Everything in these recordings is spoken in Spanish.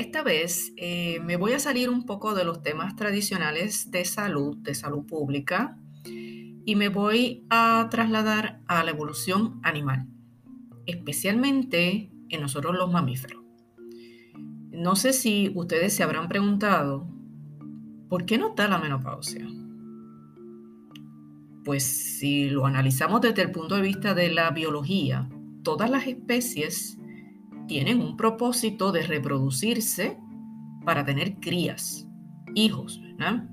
esta vez eh, me voy a salir un poco de los temas tradicionales de salud, de salud pública, y me voy a trasladar a la evolución animal, especialmente en nosotros los mamíferos. No sé si ustedes se habrán preguntado, ¿por qué no está la menopausia? Pues si lo analizamos desde el punto de vista de la biología, todas las especies tienen un propósito de reproducirse para tener crías, hijos, ¿verdad?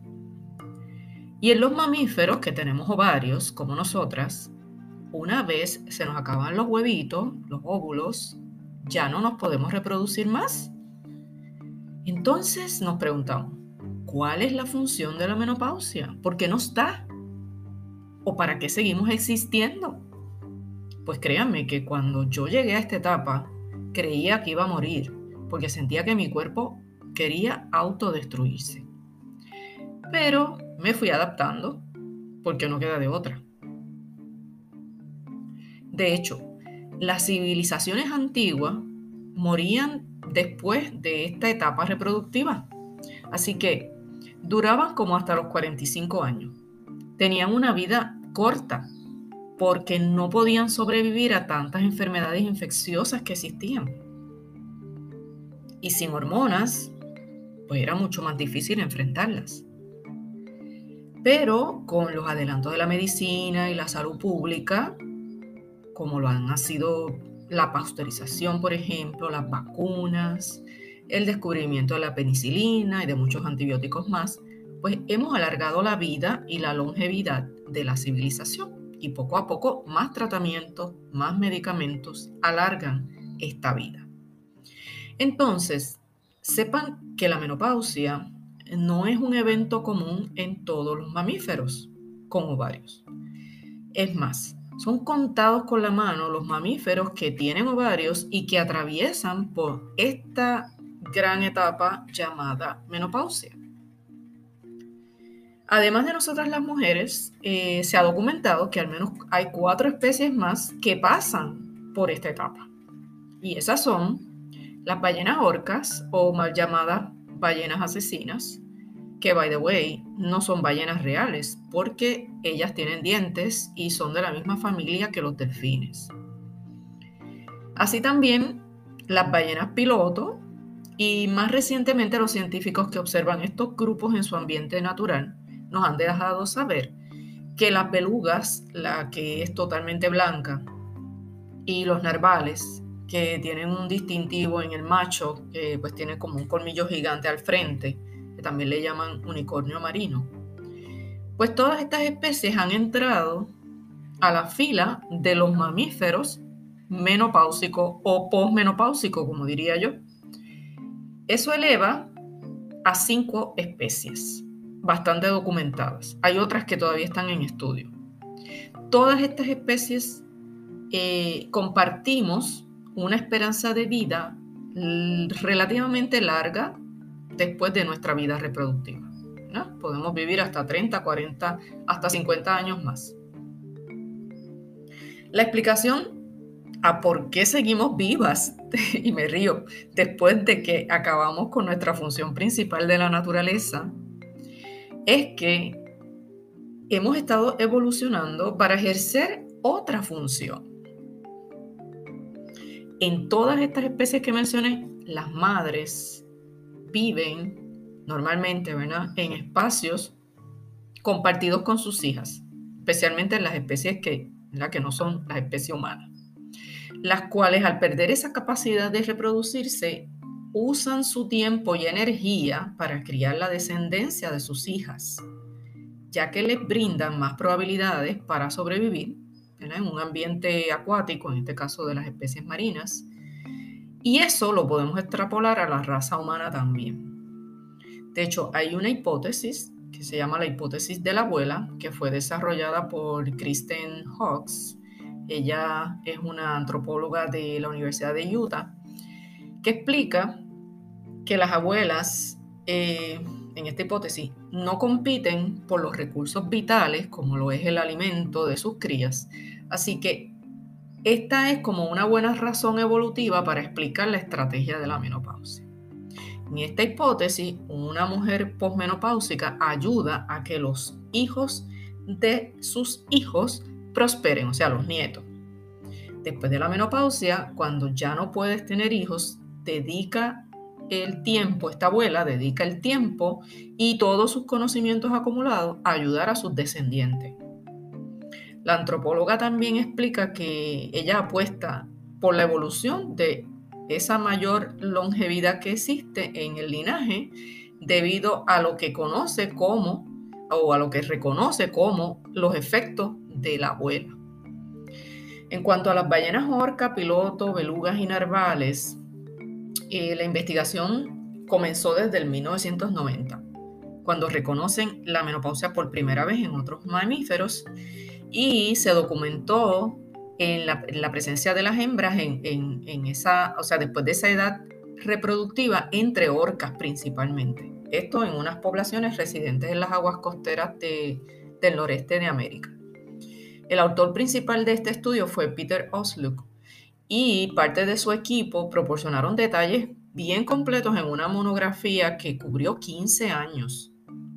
Y en los mamíferos que tenemos ovarios, como nosotras, una vez se nos acaban los huevitos, los óvulos, ya no nos podemos reproducir más. Entonces nos preguntamos, ¿cuál es la función de la menopausia? ¿Por qué no está? ¿O para qué seguimos existiendo? Pues créanme que cuando yo llegué a esta etapa, creía que iba a morir, porque sentía que mi cuerpo quería autodestruirse. Pero me fui adaptando, porque no queda de otra. De hecho, las civilizaciones antiguas morían después de esta etapa reproductiva. Así que duraban como hasta los 45 años. Tenían una vida corta porque no podían sobrevivir a tantas enfermedades infecciosas que existían. Y sin hormonas, pues era mucho más difícil enfrentarlas. Pero con los adelantos de la medicina y la salud pública, como lo han sido la pasteurización, por ejemplo, las vacunas, el descubrimiento de la penicilina y de muchos antibióticos más, pues hemos alargado la vida y la longevidad de la civilización y poco a poco más tratamientos, más medicamentos alargan esta vida. Entonces, sepan que la menopausia no es un evento común en todos los mamíferos con ovarios. Es más, son contados con la mano los mamíferos que tienen ovarios y que atraviesan por esta gran etapa llamada menopausia. Además de nosotras las mujeres, eh, se ha documentado que al menos hay cuatro especies más que pasan por esta etapa. Y esas son las ballenas orcas o mal llamadas ballenas asesinas, que by the way no son ballenas reales porque ellas tienen dientes y son de la misma familia que los delfines. Así también las ballenas piloto y más recientemente los científicos que observan estos grupos en su ambiente natural nos han dejado saber que las belugas, la que es totalmente blanca, y los narvales, que tienen un distintivo en el macho, que pues tiene como un colmillo gigante al frente, que también le llaman unicornio marino. Pues todas estas especies han entrado a la fila de los mamíferos menopáusicos o posmenopáusicos, como diría yo. Eso eleva a cinco especies bastante documentadas. Hay otras que todavía están en estudio. Todas estas especies eh, compartimos una esperanza de vida relativamente larga después de nuestra vida reproductiva. Podemos vivir hasta 30, 40, hasta 50 años más. La explicación a por qué seguimos vivas, y me río, después de que acabamos con nuestra función principal de la naturaleza, es que hemos estado evolucionando para ejercer otra función. En todas estas especies que mencioné, las madres viven normalmente en espacios compartidos con sus hijas, especialmente en las especies que, que no son las especies humanas, las cuales al perder esa capacidad de reproducirse usan su tiempo y energía para criar la descendencia de sus hijas, ya que les brindan más probabilidades para sobrevivir en un ambiente acuático, en este caso de las especies marinas, y eso lo podemos extrapolar a la raza humana también. De hecho, hay una hipótesis que se llama la hipótesis de la abuela, que fue desarrollada por Kristen Hawkes. Ella es una antropóloga de la Universidad de Utah explica que las abuelas, eh, en esta hipótesis, no compiten por los recursos vitales, como lo es el alimento de sus crías. Así que esta es como una buena razón evolutiva para explicar la estrategia de la menopausia. En esta hipótesis, una mujer posmenopáusica ayuda a que los hijos de sus hijos prosperen, o sea, los nietos. Después de la menopausia, cuando ya no puedes tener hijos, dedica el tiempo, esta abuela dedica el tiempo y todos sus conocimientos acumulados a ayudar a sus descendientes. La antropóloga también explica que ella apuesta por la evolución de esa mayor longevidad que existe en el linaje debido a lo que conoce como o a lo que reconoce como los efectos de la abuela. En cuanto a las ballenas orca, piloto, belugas y narvales, la investigación comenzó desde el 1990, cuando reconocen la menopausia por primera vez en otros mamíferos y se documentó en la, presencia de las hembras en, esa, o sea, después de esa edad reproductiva entre orcas principalmente. Esto en unas poblaciones residentes en las aguas costeras del noreste de América. El autor principal de este estudio fue Peter Osluk y parte de su equipo proporcionaron detalles bien completos en una monografía que cubrió 15 años,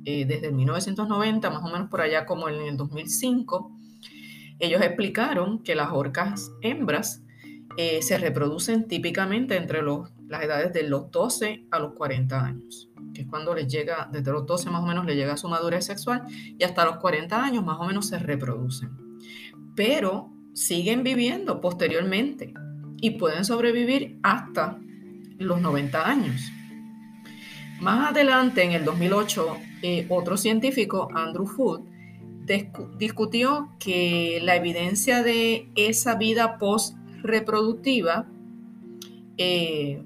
eh, desde 1990, más o menos por allá como en el 2005. Ellos explicaron que las orcas hembras eh, se reproducen típicamente entre las edades de los 12 a los 40 años, que es cuando les llega, desde los 12 más o menos les llega su madurez sexual y hasta los 40 años más o menos se reproducen. Pero siguen viviendo posteriormente y pueden sobrevivir hasta los 90 años. Más adelante, en el 2008, eh, otro científico, Andrew Food, discutió que la evidencia de esa vida post-reproductiva eh,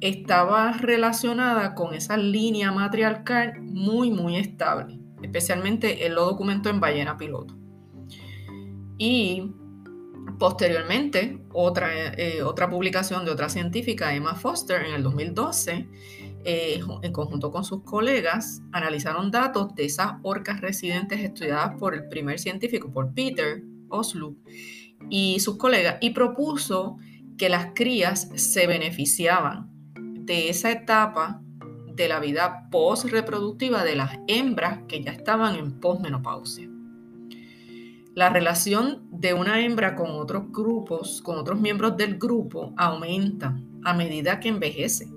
estaba relacionada con esa línea matriarcal muy, muy estable. Especialmente él lo documentó en Ballena Piloto. Y posteriormente, otra, eh, otra publicación de otra científica, Emma Foster, en el 2012, eh, en conjunto con sus colegas, analizaron datos de esas orcas residentes estudiadas por el primer científico, por Peter Oslo y sus colegas, y propuso que las crías se beneficiaban de esa etapa de la vida post-reproductiva de las hembras que ya estaban en posmenopausia. La relación de una hembra con otros grupos, con otros miembros del grupo, aumenta a medida que envejece,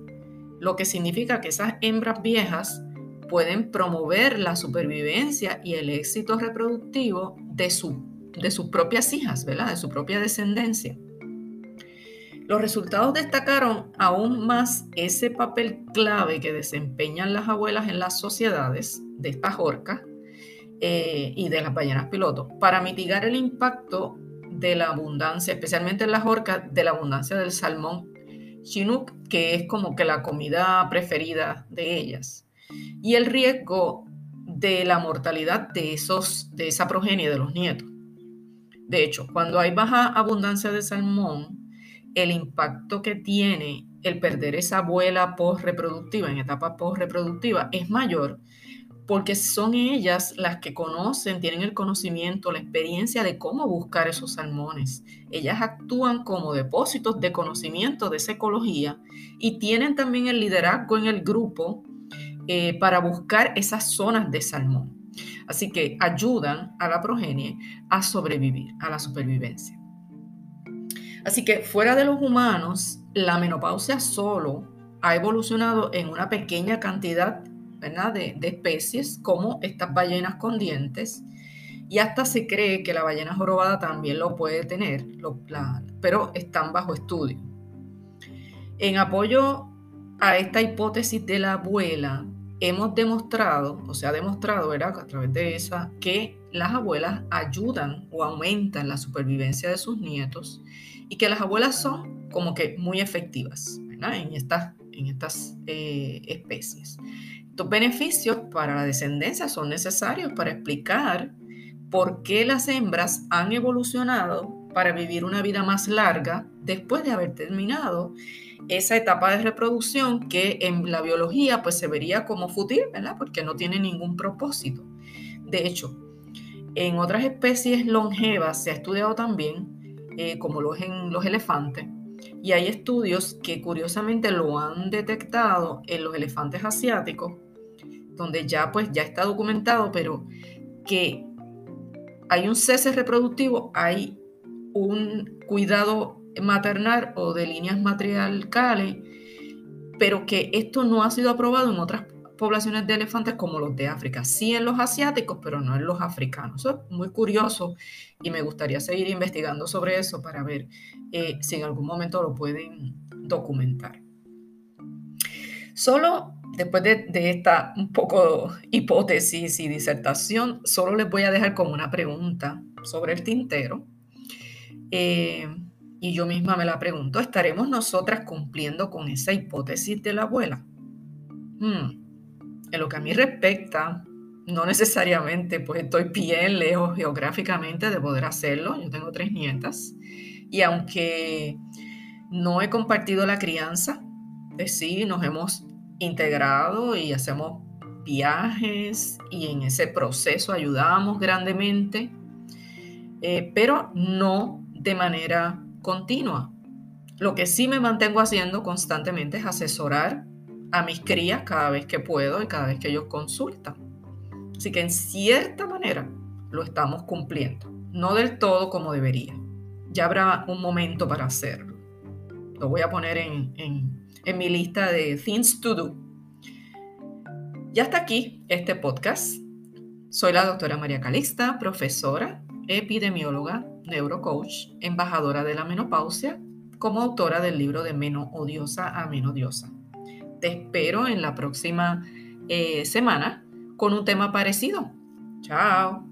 lo que significa que esas hembras viejas pueden promover la supervivencia y el éxito reproductivo de, su, de sus propias hijas, ¿verdad? De su propia descendencia. Los resultados destacaron aún más ese papel clave que desempeñan las abuelas en las sociedades de estas orcas eh, y de las ballenas piloto para mitigar el impacto de la abundancia, especialmente en las orcas, de la abundancia del salmón chinook, que es como que la comida preferida de ellas, y el riesgo de la mortalidad de, esos, de esa progenie de los nietos. De hecho, cuando hay baja abundancia de salmón, el impacto que tiene el perder esa abuela post-reproductiva, en etapa post-reproductiva, es mayor porque son ellas las que conocen, tienen el conocimiento, la experiencia de cómo buscar esos salmones. Ellas actúan como depósitos de conocimiento de esa ecología y tienen también el liderazgo en el grupo eh, para buscar esas zonas de salmón. Así que ayudan a la progenie a sobrevivir, a la supervivencia. Así que fuera de los humanos, la menopausia solo ha evolucionado en una pequeña cantidad de, especies como estas ballenas con dientes y hasta se cree que la ballena jorobada también lo puede tener, pero están bajo estudio. En apoyo a esta hipótesis de la abuela, hemos demostrado, o se ha demostrado a través de esa, que las abuelas ayudan o aumentan la supervivencia de sus nietos y que las abuelas son como que muy efectivas en estas, en estas eh, especies. Estos beneficios para la descendencia son necesarios para explicar por qué las hembras han evolucionado para vivir una vida más larga después de haber terminado esa etapa de reproducción que en la biología pues se vería como fútil, ¿verdad? Porque no tiene ningún propósito. De hecho, en otras especies longevas se ha estudiado también, eh, como los en los elefantes, Y hay estudios que curiosamente lo han detectado en los elefantes asiáticos, donde ya pues ya está documentado, pero que hay un cese reproductivo, hay un cuidado maternal o de líneas matriarcales, pero que esto no ha sido aprobado en otras poblaciones de elefantes como los de África, sí en los asiáticos, pero no en los africanos. Eso es muy curioso y me gustaría seguir investigando sobre eso para ver eh, si en algún momento lo pueden documentar. Solo después de, esta un poco hipótesis y disertación, solo les voy a dejar como una pregunta sobre el tintero. Eh, y yo misma me la pregunto, ¿estaremos nosotras cumpliendo con esa hipótesis de la abuela? Hmm, en lo que a mí respecta, no necesariamente, pues estoy bien lejos geográficamente de poder hacerlo. Yo tengo tres nietas y aunque no he compartido la crianza, pues sí, nos hemos integrado y hacemos viajes y en ese proceso ayudamos grandemente, eh, pero no de manera continua. Lo que sí me mantengo haciendo constantemente es asesorar a mis crías cada vez que puedo y cada vez que ellos consultan. Así que en cierta manera lo estamos cumpliendo, no del todo como debería. Ya habrá un momento para hacerlo. Lo voy a poner en, en mi lista de things to do. Ya está aquí este podcast. Soy la doctora María Calixta, profesora, epidemióloga, neurocoach, embajadora de la menopausia, como autora del libro de Meno Odiosa a Menodiosa. Te espero en la próxima eh, semana con un tema parecido. Chao.